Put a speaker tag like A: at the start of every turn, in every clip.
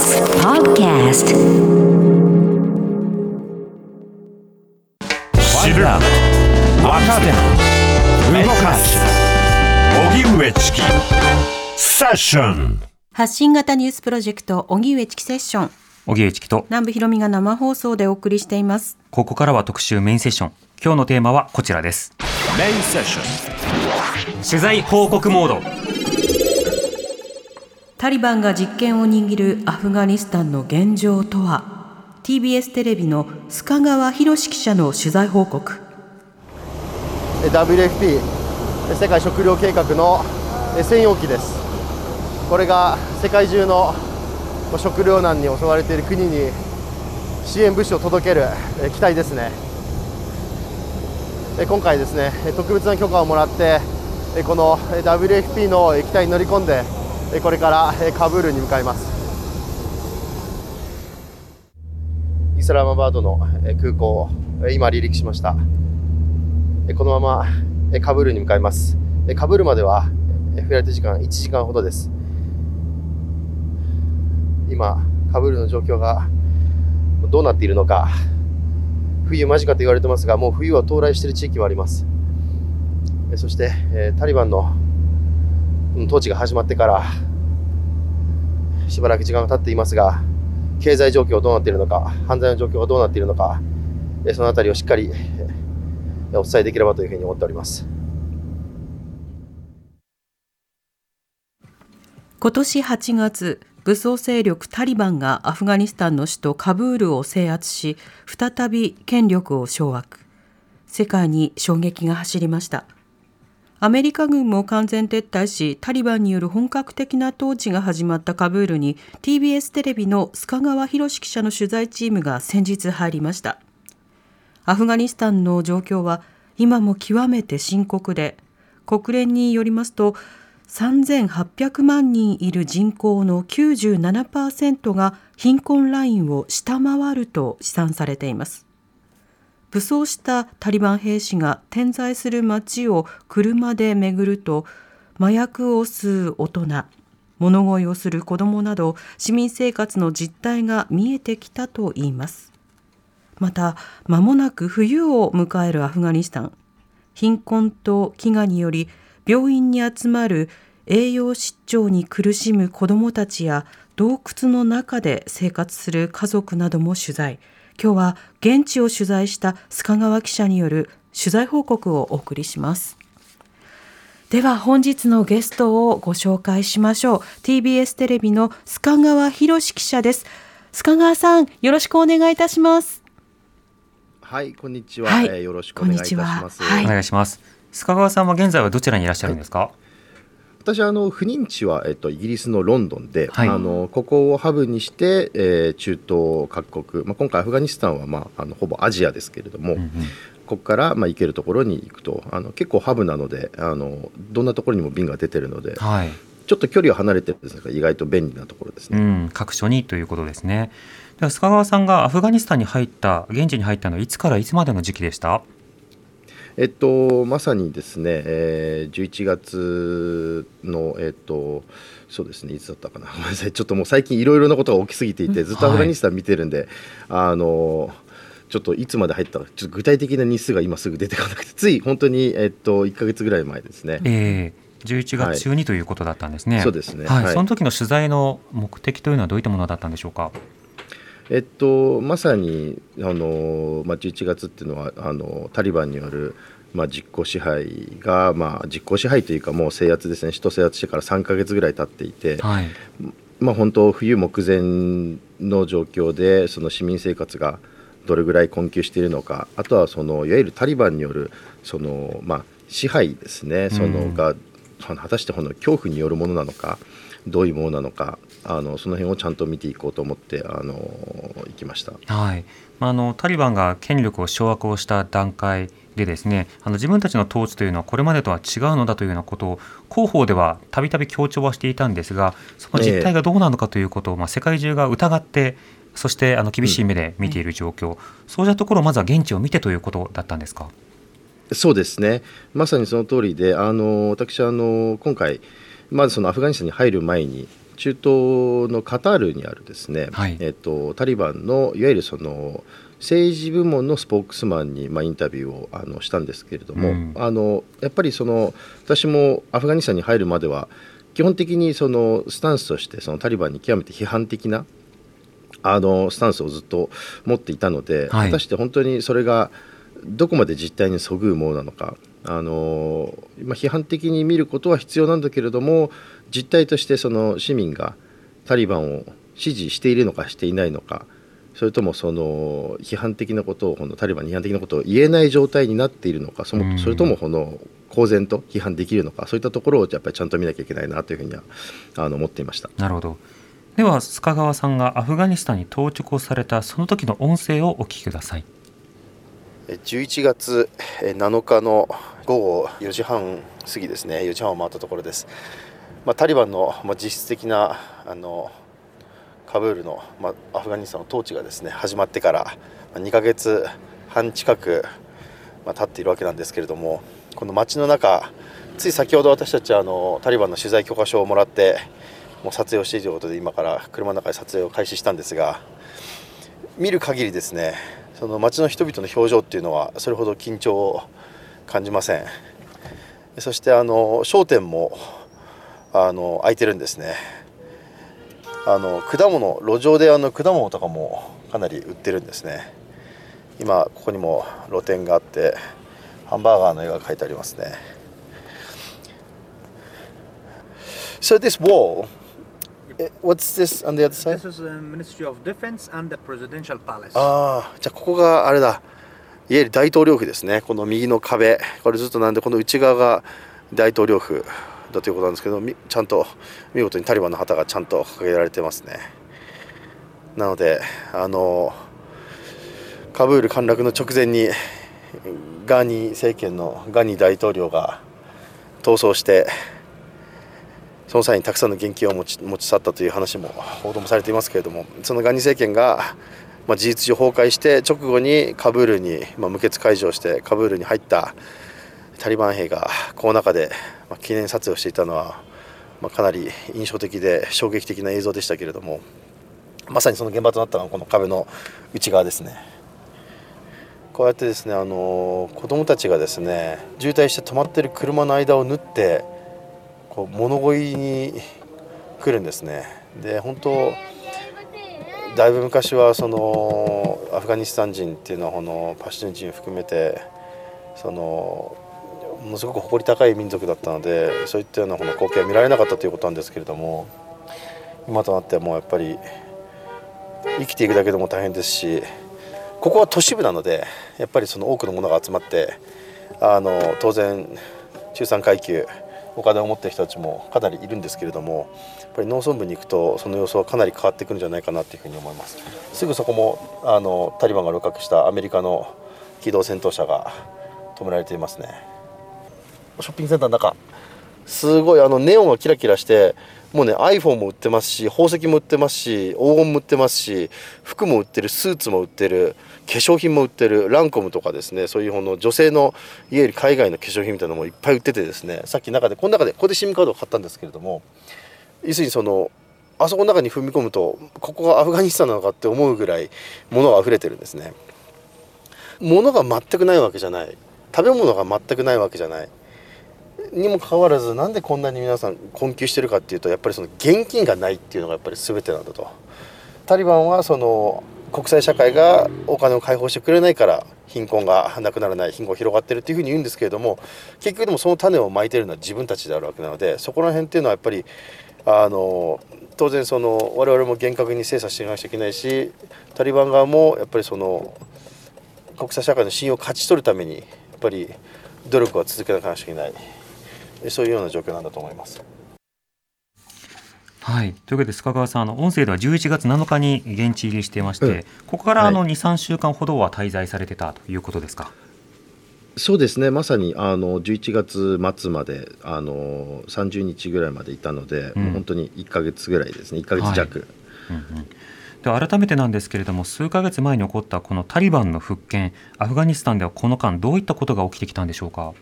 A: TBS Podcast.
B: 知る若手動かす荻上チキセッション
C: 発信型ニュースプロジェクト荻上チキセッション
D: 荻上チキと
C: 南部ひろみが生放送でお送りしています。
D: ここからは特集メインセッション。今日のテーマはこちらです。
B: メインセッション
D: 取材報告モード
C: タリバンが実権を握るアフガニスタンの現状とは？TBS テレビの須賀川博記者の取材報告。
E: WFP 世界食糧計画の専用機です。これが世界中の食糧難に襲われている国に支援物資を届ける機体ですね。今回ですね特別な許可をもらってこの WFP の機体に乗り込んでこれからカブールに向かいます。イスラマバードの空港今離陸しました。このままカブールに向かいます。カブールまではフライト時間1時間ほどです。今カブールの状況がどうなっているのか冬間近と言われてますがもう冬は到来している地域もあります。そしてタリバンの統治が始まってからしばらく時間が経っていますが経済状況はどうなっているのか犯罪の状況がどうなっているのかそのあたりをしっかりお伝えできればというふうに思っております。
C: 今年8月武装勢力タリバンがアフガニスタンの首都カブールを制圧し再び権力を掌握。世界に衝撃が走りました。アメリカ軍も完全撤退しタリバンによる本格的な統治が始まったカブールに TBS テレビの須賀川博記者の取材チームが先日入りました。アフガニスタンの状況は今も極めて深刻で国連によりますと3800万人いる人口の97%が貧困ラインを下回ると試算されています。武装したタリバン兵士が点在する街を車で巡ると麻薬を吸う大人物乞いをする子どもなど市民生活の実態が見えてきたといいます。また間もなく冬を迎えるアフガニスタン。貧困と飢餓により病院に集まる栄養失調に苦しむ子どもたちや洞窟の中で生活する家族なども取材。今日は現地を取材した須賀川記者による取材報告をお送りします。では本日のゲストをご紹介しましょう。TBS テレビの須賀川博記者です。須賀川さんよろしくお願いいたします。
E: はいこんにちは、
C: はい。
E: えーよろしくお願いいたします、
C: はい。
D: お願いします。須賀川さんは現在はどちらにいらっしゃるんですか、
E: 私はあの不妊地は、えっと、イギリスのロンドンで、
D: はい。
E: あのここをハブにして、えー中東各国、まあ、今回アフガニスタンは、まあ、あのほぼアジアですけれども、
D: うんうん。
E: ここから、まあ、行けるところに行くとあの結構ハブなのであのどんなところにも便が出てるので
D: はい。
E: ちょっと距離は離れてるんですが意外と便利なところです
D: う
E: ね。
D: ん、各所にということですね。では須賀川さんがアフガニスタンに入った現地に入ったのはいつからいつまでの時期でした？
E: えっと、まさにですね、えー、11月の、えっと、そうですね、いつだったかな、ごめんなさい、ちょっともう最近いろいろなことが起きすぎていて、ずっとアフガニスタン見てるんで、あの、ちょっといつまで入ったか、ちょっと具体的な日数が今すぐ出てこなくて、つい本当に、えっと、1か月ぐらい前ですね。
D: えー、11月中にということだったんですね、
E: そうですね。
D: はい。
E: はい。
D: その時の取材の目的というのはどういったものだったんでしょうか？
E: えっと、まさにあの、まあ、11月っていうのはあのタリバンによる、まあ、実効支配が、まあ、実効支配というかもう制圧ですね。首都制圧してから3か月ぐらい経っていて、
D: はい。
E: まあ、本当冬目前の状況でその市民生活がどれぐらい困窮しているのかあとはそのいわゆるタリバンによるその、まあ、支配ですね。その
D: うん。
E: が果たしてこの恐怖によるものなのかどういうものなのかあのその辺をちゃんと見ていこうと思ってあの行きました。
D: はいまあ、あのタリバンが権力を掌握をした段階でですねあの自分たちの統治というのはこれまでとは違うのだというようなことを広報ではたびたび強調はしていたんですがその実態がどうなのかということを、まあ、世界中が疑ってそしてあの厳しい目で見ている状況、そうしたところをまずは現地を見てということだったんですか？
E: そうですねまさにその通りであの私あの今回まずそのアフガニスタンに入る前に中東のカタールにあるですね、はい、えっと、タリバンのいわゆるその政治部門のスポークスマンに、まあ、インタビューをあのしたんですけれども、うん、あのやっぱりその私もアフガニスタンに入るまでは基本的にそのスタンスとしてそのタリバンに極めて批判的なあのスタンスをずっと持っていたので、はい、果たして本当にそれがどこまで実態にそぐうものなのかあの、まあ、批判的に見ることは必要なんだけれども実態としてその市民がタリバンを支持しているのかしていないのかそれともその批判的なことをこのタリバンに批判的なことを言えない状態になっているのかそのそれともこの公然と批判できるのかそういったところをやっぱりちゃんと見なきゃいけないなというふうにはあの思っていました。
D: なるほど。では須賀川さんがアフガニスタンに到着をされたその時の音声をお聞きください
E: 11月7日の午後4時半過ぎですね。4時半を回ったところです、まあ、タリバンの、まあ、実質的なあのカブールの、まあ、アフガニスタンの統治がですね始まってから2ヶ月半近く、まあ、経っているわけなんですけれどもこの街の中つい先ほど私たちはあのタリバンの取材許可証をもらってもう撮影をしているということで今から車の中で撮影を開始したんですが見る限りですねその街の人々の表情っていうのはそれほど緊張を感じません。そしてあの商店もあの開いてるんですね。あの果物路上であの果物とかもかなり売ってるんですね。今ここにも露店があってハンバーガーの絵が描いてありますね。So this wall What's this on the other side?
A: This is the Ministry of Defense and the Presidential Palace.
E: ああ、じゃあここがあれだ。いわゆる大統領府ですね。この右の壁。これずっとなんで、この内側が大統領府だということなんですけど、ちゃんと見事にタリバンの旗がちゃんと掲げられてますね。なので、あの、カブール陥落の直前にガーニー政権のガニー大統領が逃走して、その際にたくさんの現金を持ち持ち去ったという話も報道もされていますけれどもそのガニ政権が、まあ、事実上崩壊して直後にカブールに、まあ、無血開城してカブールに入ったタリバン兵がこの中で、まあ、記念撮影をしていたのは、まあ、かなり印象的で衝撃的な映像でしたけれどもまさにその現場となったのはこの壁の内側ですね。こうやってですねあの子どもたちがですね渋滞して止まっている車の間を縫ってこう物乞いに来るんですね。で本当だいぶ昔はそのアフガニスタン人っていうのはこのパシュン人含めてそのものすごく誇り高い民族だったのでそういったようなこの光景は見られなかったということなんですけれども今となってはもうやっぱり生きていくだけでも大変ですしここは都市部なのでやっぱりその多くのものが集まってあの当然中産階級お金を持ってる人たちもかなりいるんですけれどもやっぱり農村部に行くとその様子はかなり変わってくるんじゃないかなというふうに思います。すぐそこもあのタリバンが露獲したアメリカの機動戦闘車が止められていますね。ショッピングセンターの中すごいあのネオンがキラキラしてもうね iPhone も売ってますし宝石も売ってますし黄金も売ってますし服も売ってるスーツも売ってる。粧品も売ってるランコムとかですねそういうの女性のいわゆる海外の化粧品みたいなのもいっぱい売っててですねさっき中でこの中でここで SIM カードを買ったんですけれども要するにそのあそこの中に踏み込むとここがアフガニスタンなのかって思うぐらい物が溢れてるんですね。物が全くないわけじゃない。食べ物が全くないわけじゃない。にもかかわらずなんでこんなに皆さん困窮してるかっていうとやっぱりその現金がないっていうのがやっぱり全てなんだと。タリバンはその国際社会がお金を解放してくれないから貧困がなくならない貧困が広がってるっていうふうに言うんですけれども結局でもその種をまいてるのは自分たちであるわけなのでそこら辺っていうのはやっぱりあの当然その我々も厳格に精査していかなきゃいけないしタリバン側もやっぱりその国際社会の信用を勝ち取るためにやっぱり努力は続けなきゃいけないそういうような状況なんだと思います。
D: はい、というわけで須賀川さんあの音声では11月7日に現地入りしていまして、うん、ここからあの、はい、23週間ほどは滞在されてたということですか？
E: そうですね。まさにあの11月末まであの30日ぐらいまでいたので、うん、本当に1か月ぐらいですね。1か月弱。はい。うんうん。
D: で改めてなんですけれども数か月前に起こったこのタリバンの復権アフガニスタンではこの間どういったことが起きてきたんでしょうか？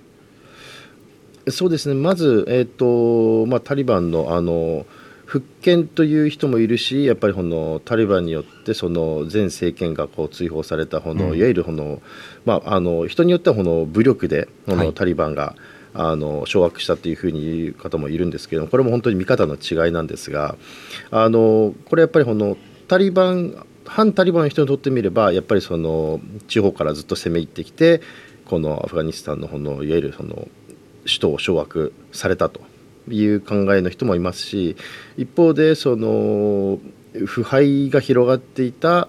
E: そうですね。まず、えーとまあ、タリバンのあの復権という人もいるしやっぱりこのタリバンによってその前政権がこう追放されたこの、いわゆるこの、まあ、あの人によってはこの武力でこのタリバンが、あの掌握したというふうに言う方もいるんですけどこれも本当に見方の違いなんですがあのこれやっぱりこのタリバン反タリバンの人にとってみればやっぱりその地方からずっと攻め入ってきてこのアフガニスタンのこのいわゆるその首都を掌握されたという考えの人もいますし一方でその腐敗が広がっていた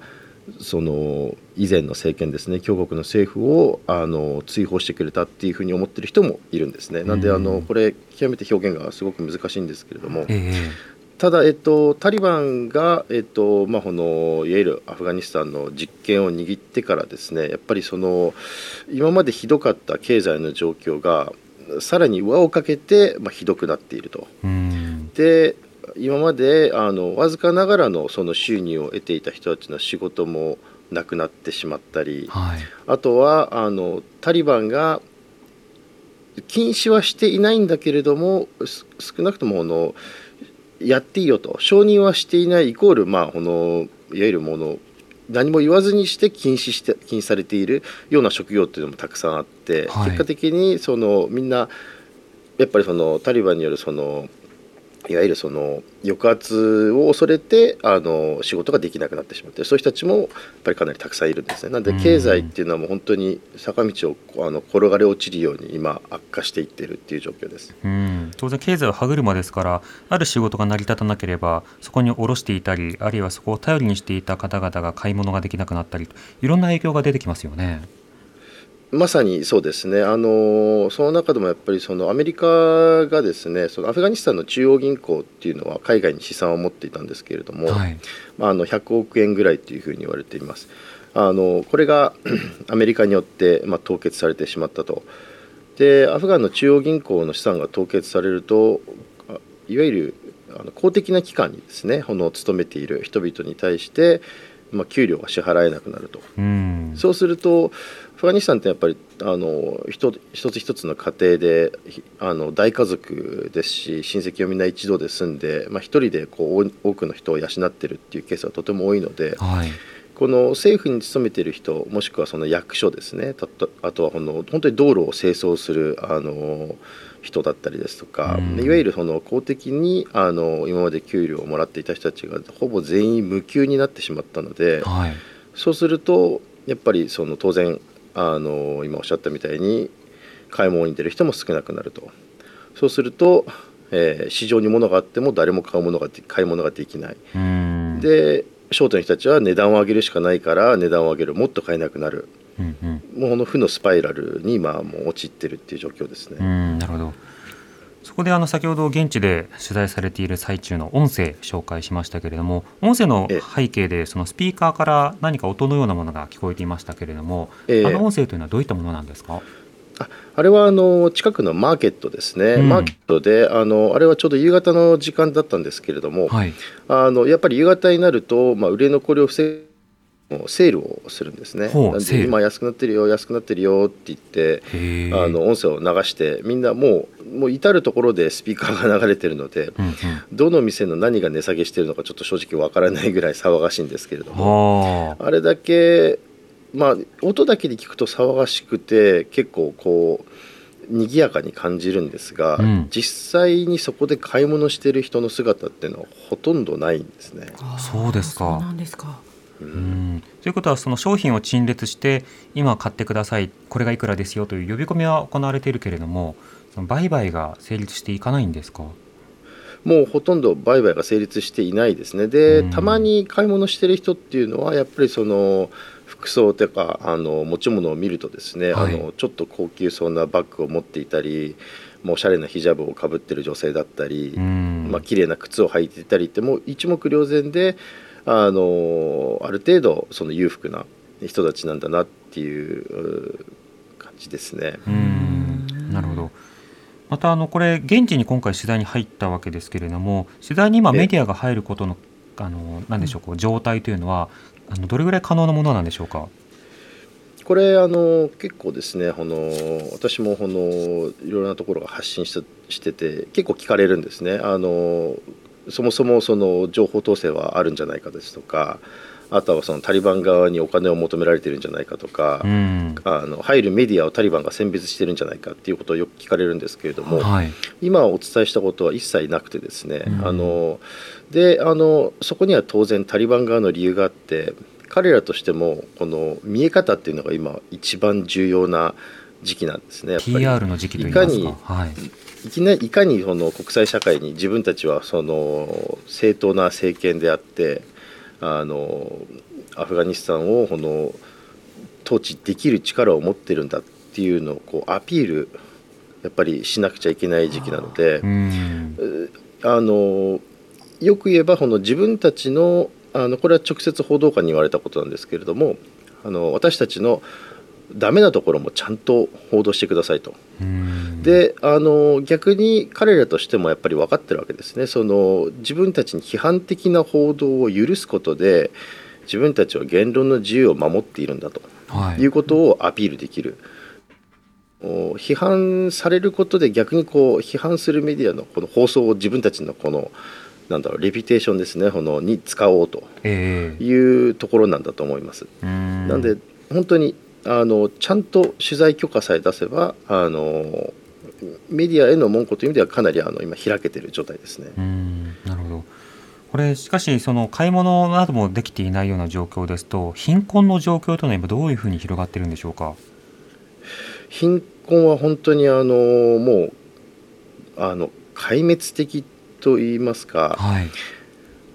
E: その以前の政権ですね強国の政府をあの追放してくれたっていうふうに思ってる人もいるんですね。なんであのこれ極めて表現がすごく難しいんですけれども、え。ただ、えっと、タリバンが、えっとまあ、このいわゆるアフガニスタンの実権を握ってからですねやっぱりその今までひどかった経済の状況がさらに輪をかけて、まあ、ひどくなっていると。で今まであのわずかながらのその収入を得ていた人たちの仕事もなくなってしまったり、はい、あとはあのタリバンが禁止はしていないんだけれども少なくとものやっていいよと。承認はしていないイコール、まあ、このいわゆるもの何も言わずにして禁止して禁止されているような職業っていうのもたくさんあって、はい、結果的にそのみんなやっぱりそのタリバンによるそのいわゆるその抑圧を恐れてあの仕事ができなくなってしまってそういう人たちもやっぱりかなりたくさんいるんですね。なんで経済っていうのはもう本当に坂道をあの転がり落ちるように今悪化していってるっていう状況です。
D: うん当然経済は歯車ですからある仕事が成り立たなければそこに卸していたりあるいはそこを頼りにしていた方々が買い物ができなくなったりいろんな影響が出てきますよね。
E: まさにそうですね、あのその中でもやっぱりそのアメリカがですねそのアフガニスタンの中央銀行っていうのは海外に資産を持っていたんですけれども、はい、まあ、あの100億円ぐらいというふうに言われています。あのこれが アメリカによって、まあ、凍結されてしまったと。でアフガンの中央銀行の資産が凍結されるといわゆるあの公的な機関にですねこの勤めている人々に対して、まあ、給料が支払えなくなると。うそうするとアフガニスタンってやっぱりあの一つ一つの家庭であの大家族ですし親戚をみんな一度で住んで、まあ、一人でこう多くの人を養ってるっていうケースがとても多いので、はい、この政府に勤めている人もしくはその役所ですねあとはこの本当に道路を清掃するあの人だったりですとか、うん、いわゆるその公的にあの今まで給料をもらっていた人たちがほぼ全員無給になってしまったので、はい、そうするとやっぱりその当然あの今おっしゃったみたいに買い物に出る人も少なくなると。そうすると、えー、市場に物があっても誰も買うものが買い物ができない。で商店の人たちは値段を上げるしかないから値段を上げる。もっと買えなくなる、うんうん、もうこの負のスパイラルに今もう陥ってるっていう状況ですね。
D: なるほどそこであの先ほど現地で取材されている最中の音声紹介しましたけれども音声の背景でそのスピーカーから何か音のようなものが聞こえていましたけれども、えあの音声というのはどういったものなんですか？
E: ああれはあの近くのマーケットですね、うん、マーケットであのあれはちょうど夕方の時間だったんですけれども、はい、あのやっぱり夕方になると、まあ、売れ残りを防ぐセールをするんですね。今安くなってるよ安くなってるよって言ってあの音声を流してみんなもうもう至る所でスピーカーが流れてるので、うんうん、どの店の何が値下げしてるのかちょっと正直わからないぐらい騒がしいんですけれどもあれだけまあ音だけで聞くと騒がしくて結構こう賑やかに感じるんですが、うん、実際にそこで買い物してる人の姿っていうのはほとんどないんですね。
D: そうですか。そうなんですか。うん、ということはその商品を陳列して今買ってくださいこれがいくらですよという呼び込みは行われているけれどもその売買が成立していかないんですか？
E: もうほとんど売買が成立していないですね。で、うん、たまに買い物してる人っていうのはやっぱりその服装とかあの持ち物を見るとですね、はい、あのちょっと高級そうなバッグを持っていたりもうおしゃれなヒジャブをかぶってる女性だったり、うん、まあ綺麗な靴を履いていたりってもう一目瞭然であのある程度その裕福な人たちなんだなっていう感じですね。
D: なるほどまたあのこれ現地に今回取材に入ったわけですけれども取材に今メディアが入ることのあの何でしょうこう状態というのはあのどれぐらい可能なものなんでしょうか？
E: これあの結構ですねあの私もこのいろいろなところが発信してしてて結構聞かれるんですね。あのそもそもその情報統制はあるんじゃないかですとかあとはそのタリバン側にお金を求められてるんじゃないかとか、
D: うん、
E: あの入るメディアをタリバンが選別してるんじゃないかっていうことをよく聞かれるんですけれども、
D: はい、
E: 今お伝えしたことは一切なくてですね、うん、あのであのそこには当然タリバン側の理由があって彼らとしてもこの見え方っていうのが今一番重要な時期なんですね。やっぱり
D: PR の時期といいますか。はい、
E: いきないかにその国際社会に自分たちはその正当な政権であってあのアフガニスタンをこの統治できる力を持ってるんだっていうのをこうアピールやっぱりしなくちゃいけない時期なのであのよく言えばこの自分たちのあのこれは直接報道官に言われたことなんですけれどもあの私たちのダメなところもちゃんと報道してくださいと。であの逆に彼らとしてもやっぱり分かってるわけですね。その自分たちに批判的な報道を許すことで自分たちは言論の自由を守っているんだと、はい、いうことをアピールできる。批判されることで逆にこう批判するメディアのこの放送を自分たちのこのなんだろうレピュテーションですね。このに使おうというところなんだと思います。
D: えー、
E: なんで本当にあのちゃんと取材許可さえ出せばあのメディアへの門戸という意味ではかなりあの今開けている状態ですね。
D: なるほど。これしかしその買い物などもできていないような状況ですと貧困の状況というのは今どういうふうに広がっているんでしょうか？
E: 貧困は本当にあのもうあの壊滅的と言いますか、
D: はい、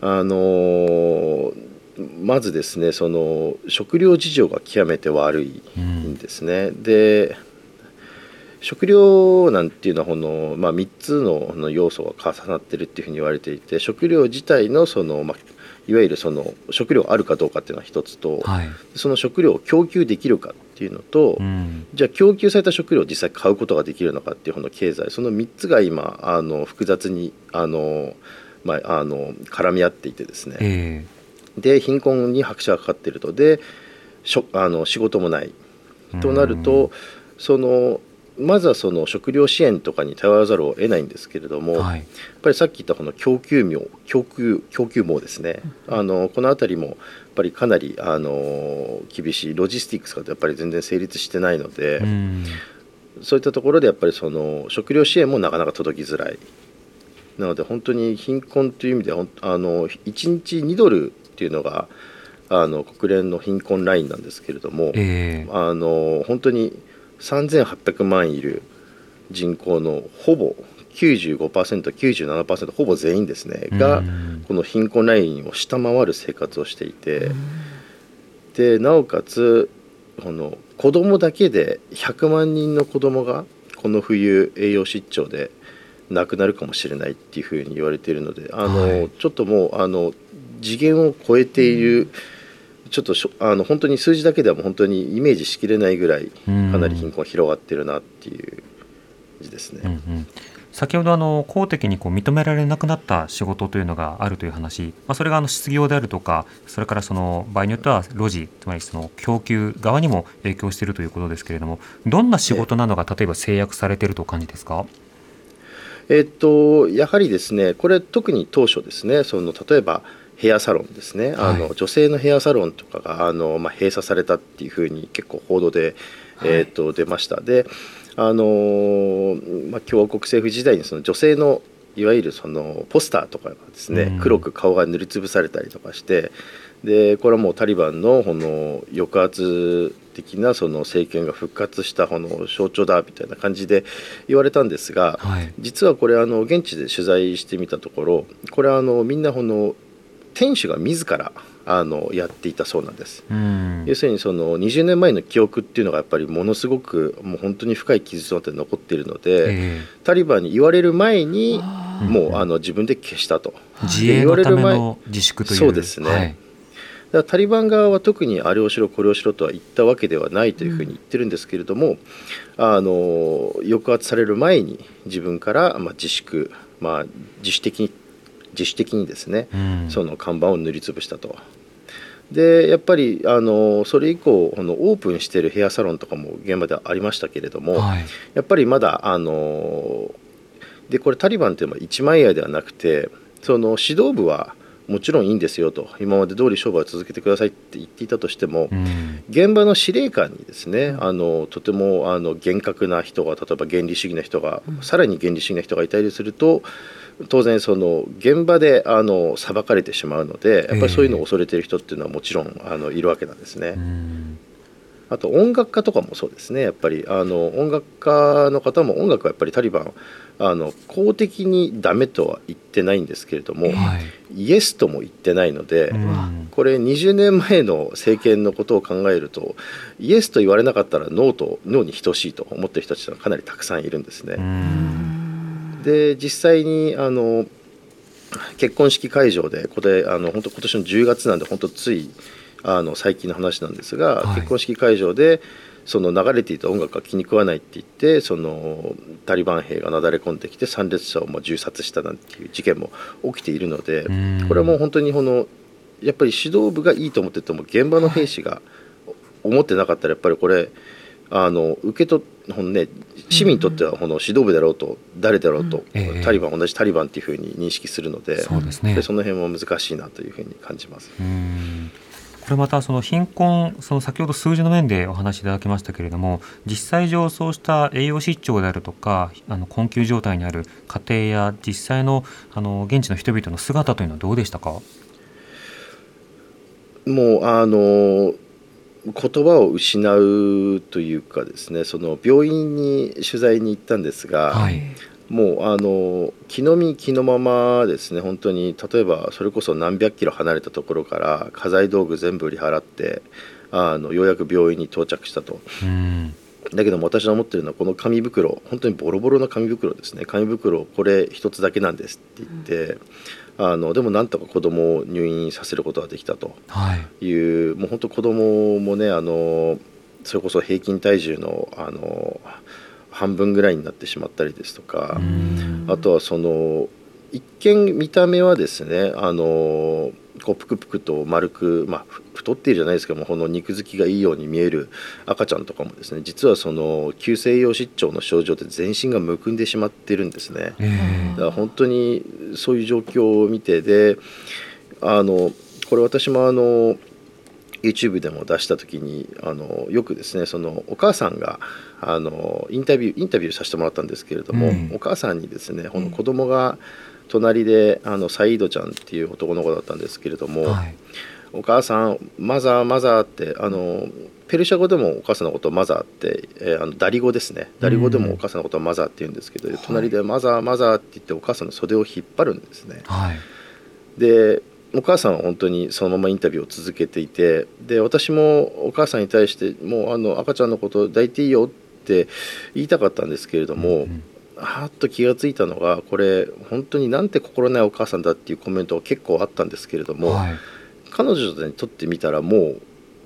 E: あのまずですねその食料事情が極めて悪いんですね。うん、で食料なんていうのはこの、まあ、3つのの要素が重なってるっていうふうに言われていて食料自体のその、まあ、いわゆるその食料あるかどうかっていうのは一つと、
D: はい、
E: その食料を供給できるかっていうのと、
D: うん、
E: じゃあ供給された食料を実際買うことができるのかっていうこの経済その3つが今あの複雑にあの、まあ、あの絡み合っていてですね、
D: え
E: ー、で貧困に拍車がかかっていると。でしょあの仕事もない。となると、そのまずはその食料支援とかに頼らざるを得ないんですけれども、
D: はい、
E: やっぱりさっき言ったこの供給網供給供給網ですね、あのこの辺りもやっぱりかなりあの厳しい。ロジスティックスがやっぱり全然成立してないので、そういったところでやっぱりその食料支援もなかなか届きづらい。なので本当に貧困という意味ではあの1日2ドルっていうのがあの国連の貧困ラインなんですけれども、
D: えー、
E: あの本当に。3800万いる人口のほぼ 95%97% ほぼ全員ですねがこの貧困ラインを下回る生活をしていてでなおかつこの子供だけで100万人の子供がこの冬栄養失調で亡くなるかもしれないっていうふうに言われているのであの、はい、ちょっともうあの次元を超えている、うんちょっとあの本当に数字だけではも本当にイメージしきれないぐらいかなり貧困が広がってるなっていう字ですね。
D: うんうん。先ほどあの公的にこう認められなくなった仕事というのがあるという話、まあ、それがあの失業であるとかそれからその場合によっては路地つまりその供給側にも影響しているということですけれどもどんな仕事なのが例えば制約されているとお感じですか？
E: えっとやはりですねこれ特に当初ですねその例えばヘアサロンですね、あの、女性のヘアサロンとかがあの、まあ、閉鎖されたっていうふうに結構報道で、えー、と出ました。であのまあ、共和国政府時代にその女性のいわゆるそのポスターとかがですね、うん、黒く顔が塗りつぶされたりとかしてでこれはもうタリバンのこの抑圧的なその政権が復活したこの象徴だみたいな感じで言われたんですが、
D: はい、
E: 実はこれあの現地で取材してみたところこれはあのみんなこの店主が自らあのやっていたそうなんです、
D: うん、
E: 要するにその20年前の記憶っていうのがやっぱりものすごくもう本当に深い傷となって残っているので、
D: えー、
E: タリバンに言われる前にもうあの自分で消したと。
D: 自衛のための自粛という。
E: そうですね、はい、だからタリバン側は特にあれをしろこれをしろとは言ったわけではないというふうに言ってるんですけれども、うん、あの抑圧される前に自分からまあ自粛、まあ、自主的に自主的にですね、
D: うん、
E: その看板を塗りつぶしたと。でやっぱりあのそれ以降あのオープンしているヘアサロンとかも現場ではありましたけれども、
D: はい、
E: やっぱりまだあのでこれタリバンというのは一枚岩ではなくてその指導部はもちろんいいんですよと今まで通り商売を続けてくださいって言っていたとしても、
D: うん。
E: 現場の司令官にですねあのとてもあの厳格な人が例えば原理主義な人が、さらに原理主義な人がいたりすると当然その現場であの裁かれてしまうのでやっぱりそういうのを恐れている人っていうのはもちろんあのいるわけなんですね。
D: うん。
E: あと音楽家とかもそうですね。やっぱりあの音楽家の方も音楽はやっぱりタリバンあの公的にダメとは言ってないんですけれども、
D: はい。
E: イエスとも言ってないので、
D: うん。
E: これ20年前の政権のことを考えるとイエスと言われなかったらノーとノーに等しいと思ってる人たちはかなりたくさんいるんですね。
D: うん
E: で実際にあの結婚式会場でこれあの本当今年の10月なんで本当ついあの最近の話なんですが、
D: はい。
E: 結婚式会場でその流れていた音楽が気に食わないって言ってそのタリバン兵がなだれ込んできて参列者をまあ銃殺したなんていう事件も起きているので、
D: うん。
E: これはもう本当にこのやっぱり指導部がいいと思ってても現場の兵士が思ってなかったらやっぱりこれあの受け取っほんね市民にとってはこの指導部だろうと誰だろうと、
D: ええ。
E: タリバン同じタリバンっていうふうに認識するので
D: そうですね。
E: でその辺も難しいなというふうに感じます。
D: うん。これまたその貧困その先ほど数字の面でお話しいただきましたけれども実際上そうした栄養失調であるとかあの困窮状態にある家庭や実際のあの現地の人々の姿というのはどうでしたか？
E: もうあの言葉を失うというかですねその病院に取材に行ったんですが、
D: はい。
E: もうあの気の身気のままですね本当に例えばそれこそ何百キロ離れたところから家財道具全部売り払ってあのようやく病院に到着したと。
D: うん。
E: だけども私の思ってるのはこの紙袋本当にボロボロの紙袋ですね。紙袋これ一つだけなんですって言って、あのでもなんとか子供を入院させることができたと。
D: はい。
E: いうもう本当子供もねあのそれこそ平均体重のあの半分ぐらいになってしまったりですとか、
D: うん。
E: あとはその一見見た目はですねあのこうぷくぷくと丸く、まあ、ふ太っているじゃないですけどもこの肉付きがいいように見える赤ちゃんとかもですね実はその急性栄養失調の症状で全身がむくんでしまってるんですね。
D: え
E: だから本当にそういう状況を見てであのこれ私もあの YouTube でも出した時にあのよくですねそのお母さんがあのインタビューインタビューさせてもらったんですけれども、
D: うん。
E: お母さんにですねこの子供が隣であのサイードちゃんっていう男の子だったんですけれども、
D: はい
E: お母さんマザーマザーってあのペルシャ語でもお母さんのことをマザーって、えーあのダリ語ですね。ダリ語でもお母さんのことはマザーって言うんですけど、隣でマザーマザーって言ってお母さんの袖を引っ張るんですね。
D: はい。
E: でお母さんは本当にそのままインタビューを続けていてで私もお母さんに対してもうあの赤ちゃんのこと抱いていいよって言いたかったんですけれども、
D: うん
E: はーっと気がついたのがこれ本当になんて心ないお母さんだっていうコメントが結構あったんですけれども、
D: はい
E: 彼女にとってみたらもう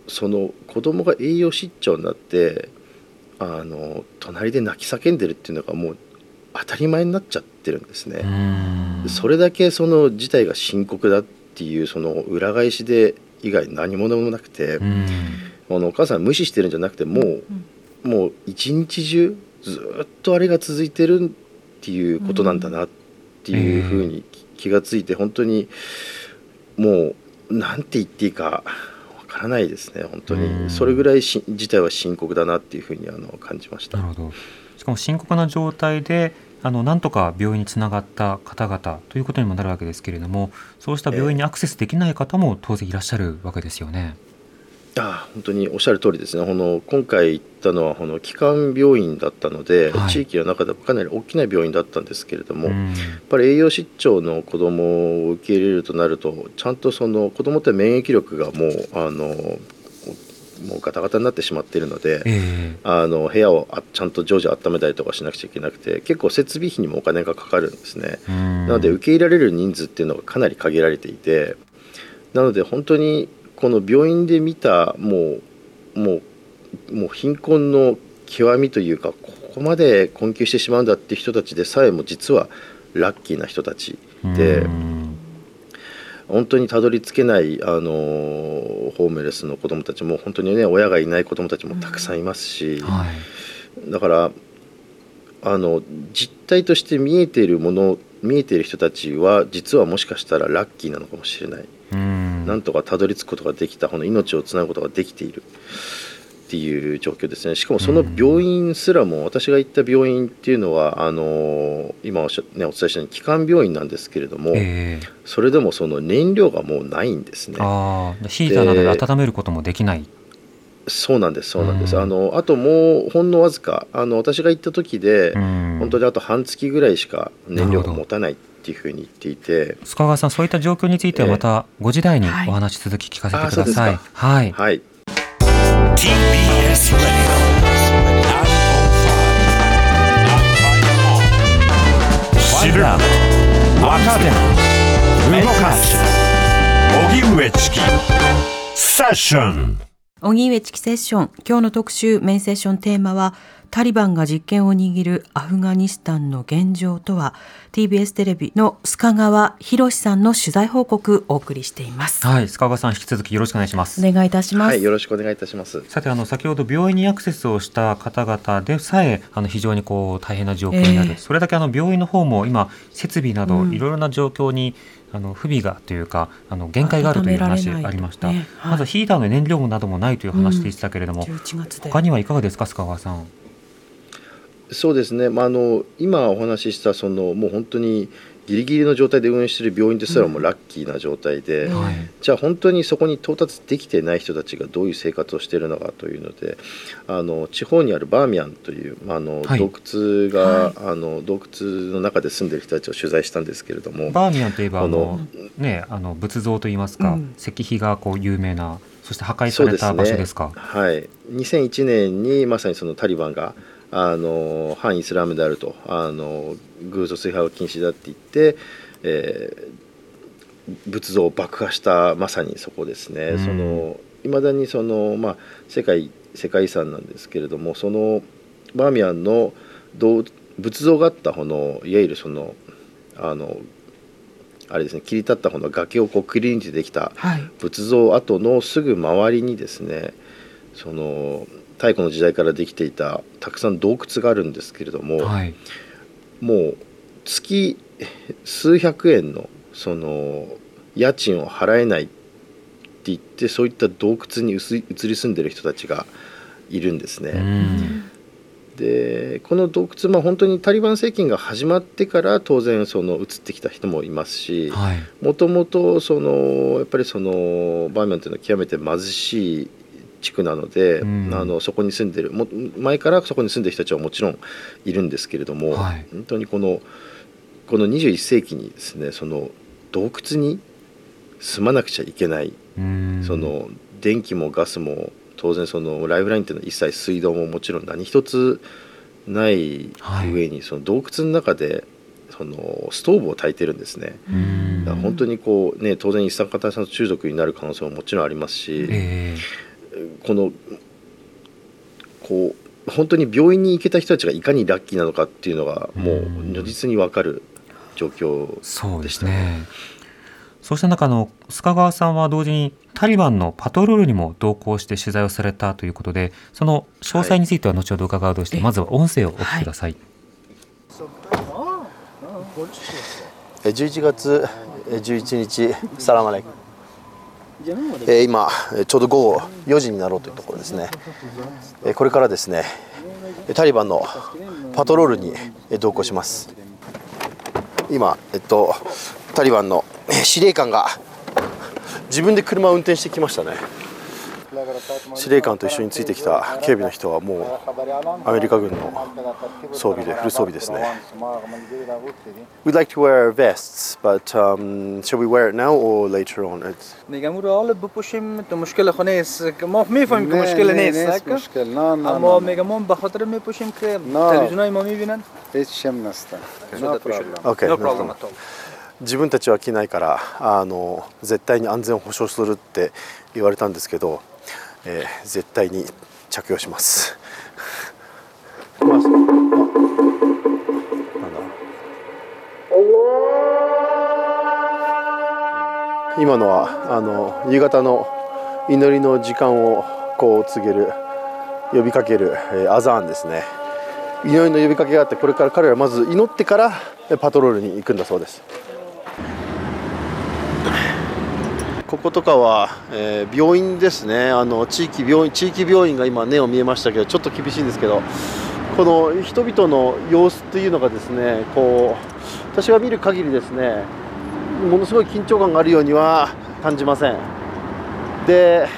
E: その子供が栄養失調になってあの隣で泣き叫んでるっていうのがもう当たり前になっちゃってるんですね。
D: うん。
E: それだけその事態が深刻だっていうその裏返しで以外何者もなくて、
D: うん。
E: あのお母さん無視してるんじゃなくてもう、もう一日中ずっとあれが続いてるっていうことなんだなっていうふうに気がついて本当にもうなんて言っていいかわからないですね本当
D: うん
E: にそれぐらいし事態は深刻だなっていうふうにあの感じました
D: な。るほどしかも深刻な状態であのなんとか病院につながった方々ということにもなるわけですけれどもそうした病院にアクセスできない方も当然いらっしゃるわけですよね。
E: ああ本当におっしゃる通りですねこの今回行ったのはこの基幹病院だったので、
D: はい
E: 地域の中でもかなり大きな病院だったんですけれども、やっ
D: うん
E: ぱり栄養失調の子どもを受け入れるとなるとちゃんとその子どもって免疫力がもうあのもうガタガタになってしまっているので。
D: え
E: あの部屋をあちゃんと常時温めたりとかしなくちゃいけなくて結構設備費にもお金がかかるんですね。なので受け入れられる人数っていうのがかなり限られていてなので本当にこの病院で見たもうもうもう貧困の極みというかここまで困窮してしまうんだって人たちでさえも実はラッキーな人たちで本当にたどり着けないあのホームレスの子どもたちも本当にね親がいない子どもたちもたくさんいますし。
D: はい
E: だからあの実態として見えているもの見えている人たちは実はもしかしたらラッキーなのかもしれない、なんとかたどり着くことができたこの命をつなぐことができているっていう状況ですねしかもその病院すらも私が行った病院っていうのはあの今おっしゃ、ね、お伝えしたように基幹病院なんですけれども、
D: ええ
E: それでもその燃料がもうないんですね。
D: ヒーターなどで温めることもできない。
E: そうなんですそうなんです、
D: うん
E: あのあともうほんのわずかあの私が行った時で、
D: うん
E: 本当にあと半月ぐらいしか燃料が持たないっていうふうに言っていて
D: 須川さんそういった状況についてはまた5時台にお話し続き聞かせてください。
E: はい
D: はい。
E: はい
B: TBS 知る若手動かす荻上チキセッション
C: 荻上チキセッション。今日の特集メインセッションテーマはタリバンが実権を握るアフガニスタンの現状とは。TBS テレビの須賀川博さんの取材報告をお送りしています、
D: はい、須川さん引き続きよろしくお願いします。
C: お願いいたします、
E: はいよろしくお願いいたします。
D: さてあの先ほど病院にアクセスをした方々でさえあの非常にこう大変な状況になる、
C: ええ。
D: それだけあの病院の方も今設備など
C: うん。
D: いろいろな状況に、あの不備がというかあの限界があるという話ありました、
C: ねはい。
D: まずヒーターの燃料などもないという話でしたけれども、
C: 11月で。
D: 他にはいかがですか須川さん。
E: そうですね、まあ、あの今お話ししたそのもう本当にギリギリの状態で運営している病院ですらもうラッキーな状態で、
C: うん。
D: はい。
E: じゃあ本当にそこに到達できてない人たちがどういう生活をしているのかというのであの地方にあるバーミヤンという、まああの
D: はい。
E: 洞窟が、
C: はい。
E: あの洞窟の中で住んでいる人たちを取材したんですけれども
D: バーミヤンといえばあ
E: あの
D: の、ね、あの仏像といいますか、
C: うん。
D: 石碑がこう有名なそして破壊された場所ですか？
E: はい、2001年にまさにそのタリバンがあの反イスラムであると。あの偶像崇拝は禁止だって言って、えー仏像を爆破したまさにそこですね。
D: うん。
E: その未だにその、まあ、世界世界遺産なんですけれどもそのバーミヤンの銅仏像があった方のいわゆるそのあのあれですね切り立った方の崖をこうくり抜いてできた
C: はい。
E: 仏像跡のすぐ周りにですねその太古の時代からできていたたくさん洞窟があるんですけれども、
D: はい、
E: もう月数百円のその家賃を払えないって言ってそういった洞窟に移り住んでる人たちがいるんですね。
D: うん。
E: でこの洞窟、まあ、本当にタリバン政権が始まってから当然その移ってきた人もいますし、
D: はい。
E: もともとそのやっぱりそのバーミヤンというのは極めて貧しい地区なので、
D: うん。
E: あのそこに住んでるも前からそこに住んでる人たちはもちろんいるんですけれども、
D: はい。
E: 本当にこのこの21世紀にですねその洞窟に住まなくちゃいけない、
D: うん。
E: その電気もガスも当然そのライフラインっていうのは一切水道ももちろん何一つない上に、その洞窟の中でそのストーブを焚いてるんですね。
D: うん。
E: だから本当にこうね当然一酸化炭素中毒になる可能性ももちろんありますし、
D: え
E: このこう本当に病院に行けた人たちがいかにラッキーなのかっていうのがもう如実に分かる状況
D: えそうで
E: したね。
D: ね。そうした中あの須賀川さんは同時にタリバンのパトロールにも同行して取材をされたということでその詳細については後ほど伺うとして、
C: はい。
D: まずは音声をお聞きください。
E: え11月え11日サラマレイえー今ちょうど午後4時になろうというところですね。えーこれからですねタリバンのパトロールに同行します。今えっとタリバンの司令官が自分で車を運転してきましたね。司令官と一緒についてきた警備の人はもうアメリカ軍の装備でフル装備ですね We'd like to wear vests, but um, shall we wear it now or later on? It's...
A: میگم او رو بپوشیم تو مشکل خونه نیست ما میفهمیم که مشکل نیست
F: مشکل نه نه
A: اما
F: نه
A: میگم ما به خاطر میپوشیم که
F: نه.
A: تلویزیون های ما میبینن
F: هیچ شم نستن no problem.
E: Okay,
A: No
E: no
A: problem
E: problem.
A: at all
E: 自分たちは着ないからあの絶対に安全を保障するって言われたんですけど、 えー絶対に着用します。今のはあの夕方の祈りの時間をこう告げる呼びかける、えーアザーンですね、祈りの呼びかけがあってこれから彼らはまず祈ってからパトロールに行くんだそうですこことかは、えー病院ですね。あの地域病院地域病院が今根を見えましたけどちょっと厳しいんですけどこの人々の様子というのがですねこう私が見る限りですねものすごい緊張感があるようには感じません。で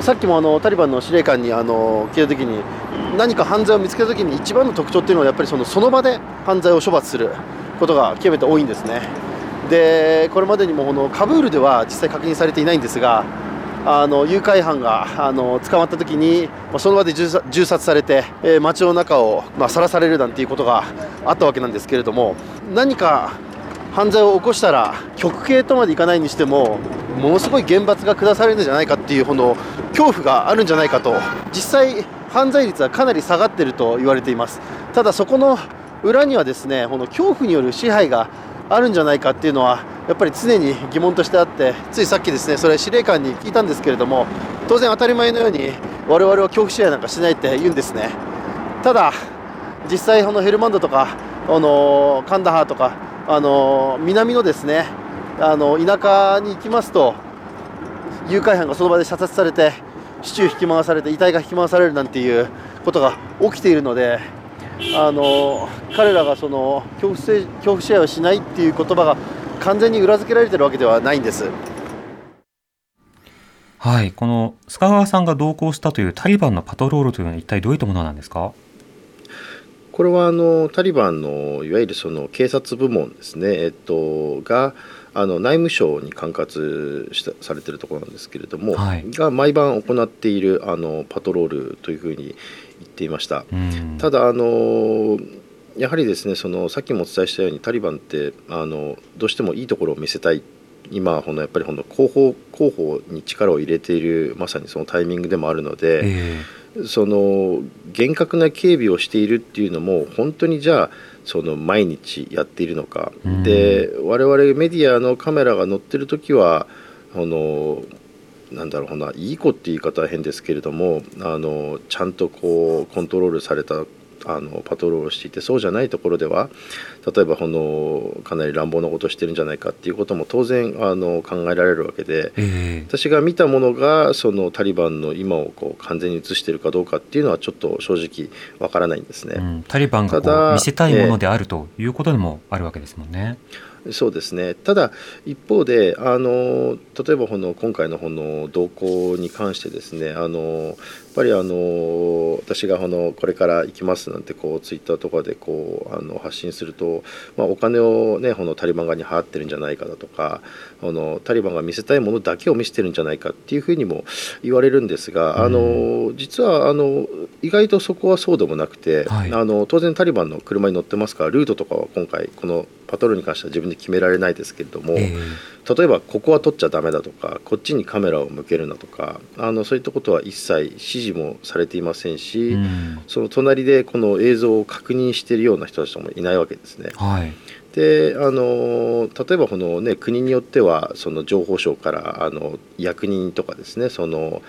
E: さっきもあのタリバンの司令官にあの聞いた時に何か犯罪を見つけた時に一番の特徴っていうのはやっぱりそのその場で犯罪を処罰することが極めて多いんですね。でこれまでにもこのカブールでは実際確認されていないんですがあの誘拐犯があの捕まった時に、まあ、その場で銃殺されて、えー街の中をまあ晒されるなんていうことがあったわけなんですけれども何か犯罪を起こしたら極刑とまでいかないにしてもものすごい厳罰が下されるんじゃないかっていうほど恐怖があるんじゃないかと。実際犯罪率はかなり下がっていると言われています。ただそこの裏にはですねこの恐怖による支配があるんじゃないかっていうのはやっぱり常に疑問としてあってついさっきですねそれ司令官に聞いたんですけれども当然当たり前のように我々は恐怖支配なんかしないって言うんですね。ただ実際このヘルマンドとかあのカンダハーとかあの南のですねあの田舎に行きますと誘拐犯がその場で射殺されて市中引き回されて遺体が引き回されるなんていうことが起きているのであの彼らがその恐怖性恐怖支配をしないっていう言葉が完全に裏付けられてるわけではないんです。
D: はい、この須賀川さんが同行したというタリバンのパトロールというのは一体どういったものなんですか？
E: これはあのタリバンのいわゆるその警察部門ですね、えっと、があの内務省に管轄したされているところなんですけれども、
D: はい。
E: が毎晩行っているあのパトロールというふうに言っていました。
D: うん。
E: ただあのやはりですねそのさっきもお伝えしたようにタリバンってあのどうしてもいいところを見せたい。今このやっぱりこの広報広報に力を入れているまさにそのタイミングでもあるので、
D: え
E: その厳格な警備をしているっていうのも本当にじゃあその毎日やっているのか、
D: うん。
E: で我々メディアのカメラが乗ってる時はこのなんだろうないい子って言い方は変ですけれどもあのちゃんとこうコントロールされたあのパトロールをしていてそうじゃないところでは例えばこのかなり乱暴なことをしてるんじゃないかっていうことも当然あの考えられるわけで。
D: ええ
E: 私が見たものがそのタリバンの今をこう完全に映しているかどうかっていうのはちょっと正直わからないんですね。
D: うん、タリバンが見せたいものであるということでもあるわけですもんね。
E: そうですね。ただ一方であの例えばこの今回のこの動向に関してですねあのやっぱりあの私がこのこれから行きますなんてこうツイッターとかでこうあの発信すると、まあ、お金をねこのタリバン側に払ってるんじゃないかだとかこのタリバンが見せたいものだけを見せてるんじゃないかっていうふうにも言われるんですが、あの実はあの意外とそこはそうでもなくて、
D: はい。
E: あの当然タリバンの車に乗ってますからルートとかは今回このパトロールに関しては自分で決められないですけれども、
D: え
E: 例えばここは撮っちゃダメだとかこっちにカメラを向けるなとかあのそういったことは一切指示もされていません
D: え
E: し、
D: うん
E: その隣でこの映像を確認しているような人たちもいないわけですね。
D: はい。
E: であの例えばこの、ね、国によってはその情報省からあの役人とかですねその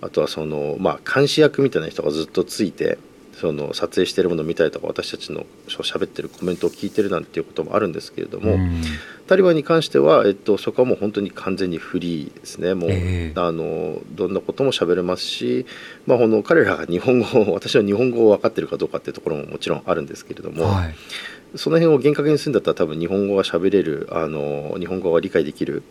E: あとはその、まあ、監視役みたいな人がずっとついてその撮影しているものを見たりとか私たちの喋ってるコメントを聞いてるなんていうこともあるんですけれども、
D: うん
E: タリバンに関しては、えっと、そこはもう本当に完全にフリーですね、もう、
D: ええ
E: あのどんなことも喋れますし、まあ、この彼らが日本語を、私は日本語を分かってるかどうかっていうところももちろんあるんですけれども、
D: はい。
E: その辺を厳格にするんだったら、多分日本語が喋れる、あの日本語が理解できる。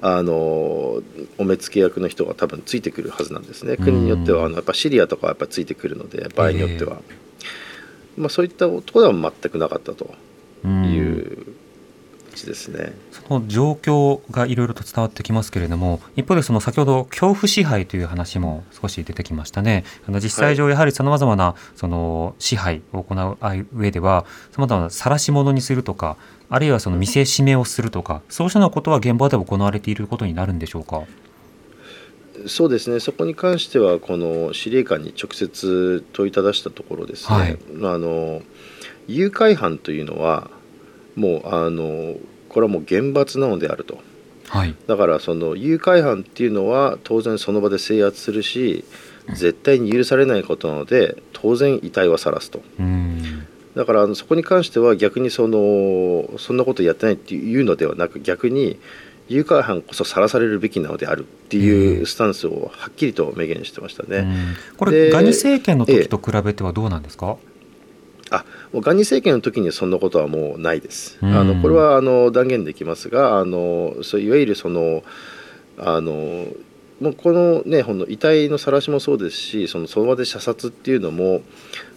E: あのお目付け役の人が多分ついてくるはずなんですね。国によってはあのやっぱシリアとかはやっぱついてくるので場合によっては、まあ、そういったところでは全くなかったと
D: うん。
E: いう形ですね。
D: その状況がいろいろと伝わってきますけれども一方でその先ほど恐怖支配という話も少し出てきましたね。あの実際上やはりさまざまなその支配を行う上ではさまざまな晒し者にするとかあるいはその見せしめをするとかそうしたようなことは現場で行われていることになるんでしょうか？
E: そうですね。そこに関してはこの司令官に直接問いただしたところですね、
D: はい。
E: あの誘拐犯というのはもうあのこれはもう厳罰なのであると。
D: はい。
E: だからその誘拐犯っていうのは当然その場で制圧するし
G: 絶対に許されないことなので当然遺体は晒すと。
D: うん。
G: だからあのそこに関しては逆にそのそんなことやってないっていうのではなく逆に誘拐犯こそ晒されるべきなのであるっていうスタンスをはっきりと明言してましたね。
D: うん。これ
G: で
D: ガニ政権の時と比べてはどうなんですか、
G: うガニ政権の時にそんなことはもうないです。
D: うん
G: あのこれはあの断言できますがあのそういわゆるそのあのもうこのねほんの遺体の晒しもそうですしそのその場で射殺っていうのも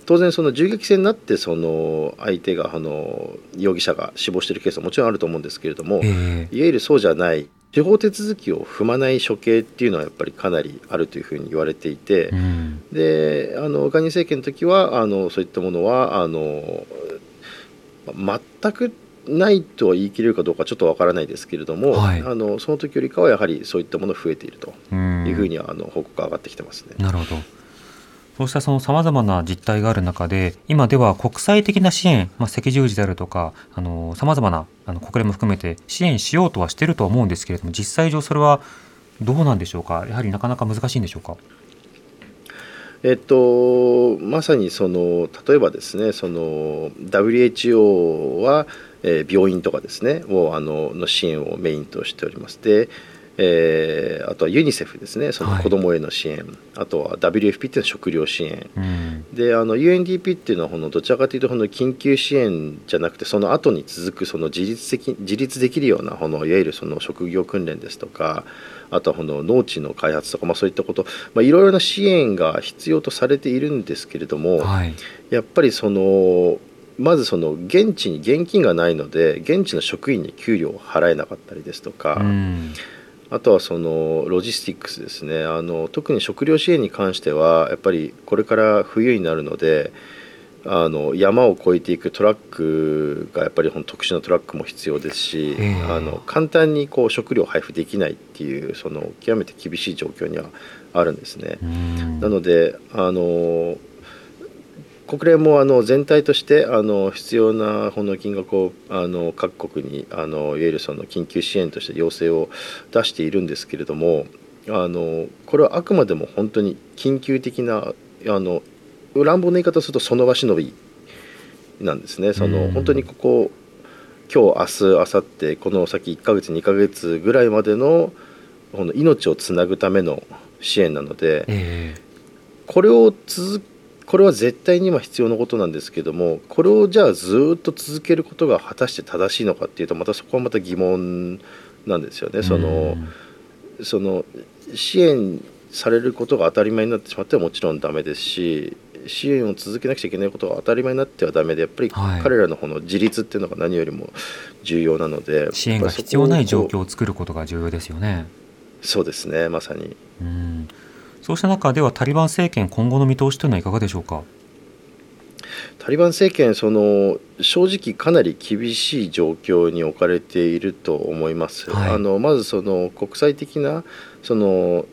G: 当然その銃撃戦になってその相手があの容疑者が死亡しているケースはもちろんあると思うんですけれども、
D: ええ
G: いわゆるそうじゃない司法手続きを踏まない処刑っていうのはやっぱりかなりあるというふうに言われていて、
D: うん
G: であのガニ政権の時はあのそういったものはあの全くないとは言い切れるかどうかちょっとわからないですけれども、
D: はい
G: あのその時よりかはやはりそういったものが増えていると
D: うん
G: いうふうにはあの報告が上がってきてますね。
D: なるほど。そうしたそのさまざまな実態がある中で、今では国際的な支援、まあ、赤十字であるとか、さまざまなあの国連も含めて支援しようとはしてると思うんですけれども、実際上それはどうなんでしょうか、やはりなかなか難しいんでしょうか？
G: えっと、まさにその例えばですねその WHO は、えー病院とかですねをあのの支援をメインとしておりますで、えーあとはユニセフですね。その
D: はい。
G: 子どもへの支援、あとは WFP っていうのは食料支援。
D: うん。
G: であの UNDP っていうのはこのどちらかというとこの緊急支援じゃなくてその後に続くその自立的自立できるようなこのいわゆるその職業訓練ですとかあとはこの農地の開発とか、まあ、そういったこと、まあ、いろいろな支援が必要とされているんですけれども、
D: はい。
G: やっぱりそのまずその現地に現金がないので現地の職員に給料を払えなかったりですとか、
D: うん
G: あとはそのロジスティックスですね。あの特に食料支援に関してはやっぱりこれから冬になるのであの山を越えていくトラックがやっぱりほん特殊なトラックも必要ですし、
D: ええ。
G: あの簡単にこう食料配布できないっていうその極めて厳しい状況にはあるんですね。
D: うん。
G: なのであの国連もあの全体としてあの必要なこの金額をあの各国にあのいわゆるその緊急支援として要請を出しているんですけれどもあのこれはあくまでも本当に緊急的なあの乱暴な言い方をするとその場しのびなんですね。その
D: うん
G: 本当にここ今日明日明後日この先1ヶ月2ヶ月ぐらいまでのこの命をつなぐための支援なので、
D: え
G: これを続これは絶対に今必要なことなんですけどもこれをじゃあずっと続けることが果たして正しいのかっていうとまたそこはまた疑問なんですよね。
D: え
G: そのその支援されることが当たり前になってしまってはもちろんダメですし支援を続けなくちゃいけないことが当たり前になってはダメでやっぱり
D: はい
G: 彼らのこの自立っていうのが何よりも重要なので
D: 支援が必要ない状況
G: を
D: を作ることが重要ですよね。
G: そうですねまさに
D: うんそうした中ではタリバン政権今後の見通しというのはいかがでしょうか？
G: タリバン政権その正直かなり厳しい状況に置かれていると思います。
D: はい
G: あのまずその国際的なその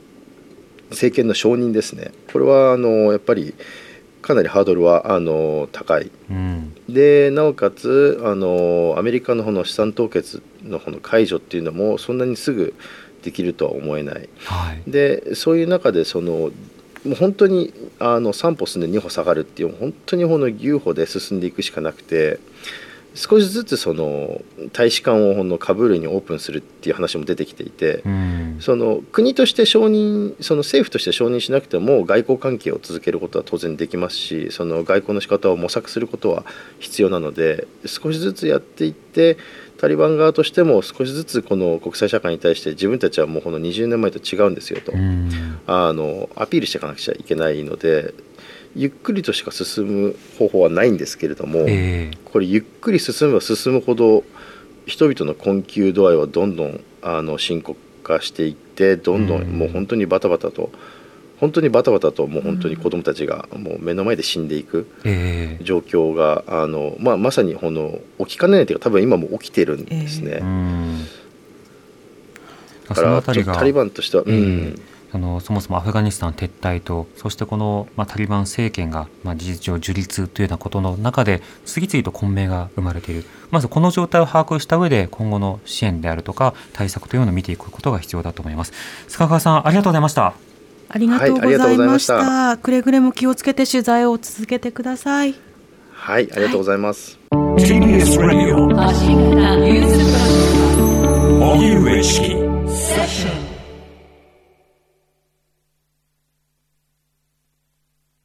G: 政権の承認ですね。これはあのやっぱりかなりハードルはあの高い。
D: うん
G: でなおかつあのアメリカのこの資産凍結のこの解除っていうのもそんなにすぐできるとは思えない。
D: はい
G: でそういう中でそのもう本当にあの3歩進んで2歩下がるっていう本当にこの牛歩で進んでいくしかなくて少しずつその大使館をこのカブールにオープンするっていう話も出てきていて
D: うん
G: その国として承認その政府として承認しなくても外交関係を続けることは当然できますしその外交の仕方を模索することは必要なので少しずつやっていってタリバン側としても少しずつこの国際社会に対して自分たちはもうこの20年前と違うんですよと。
D: うん
G: あのアピールしていかなくちゃいけないのでゆっくりとしか進む方法はないんですけれども、
D: ええ。
G: これゆっくり進めば進むほど人々の困窮度合いはどんどんあの深刻化していってどんどん
D: うん。
G: もう本当にバタバタと本当にバタバタともう本当に子どもたちがもう目の前で死んでいく
D: ええ。
G: 状況があの、まあ、まさにこの起きかねないというか多分今も起きてるんですね。
D: うん。
G: だ
D: そ
G: からちょっとタリバンとしては、う
D: え
G: ん。
D: えあのそもそもアフガニスタン撤退とそしてこの、まあ、タリバン政権が、まあ、事実上樹立というようなことの中で次々と混迷が生まれている。まずこの状態を把握した上で今後の支援であるとか対策というのを見ていくことが必要だと思います。須賀川さんありがとうございました。
C: ありがとうございまし。
E: うございました。
C: くれぐれも気をつけて取材を続けてください。
E: はい、ありがとうございます。
B: TBS ラジオ
H: 発信型ニュースプロジェクト
B: 荻上チキ
H: セッション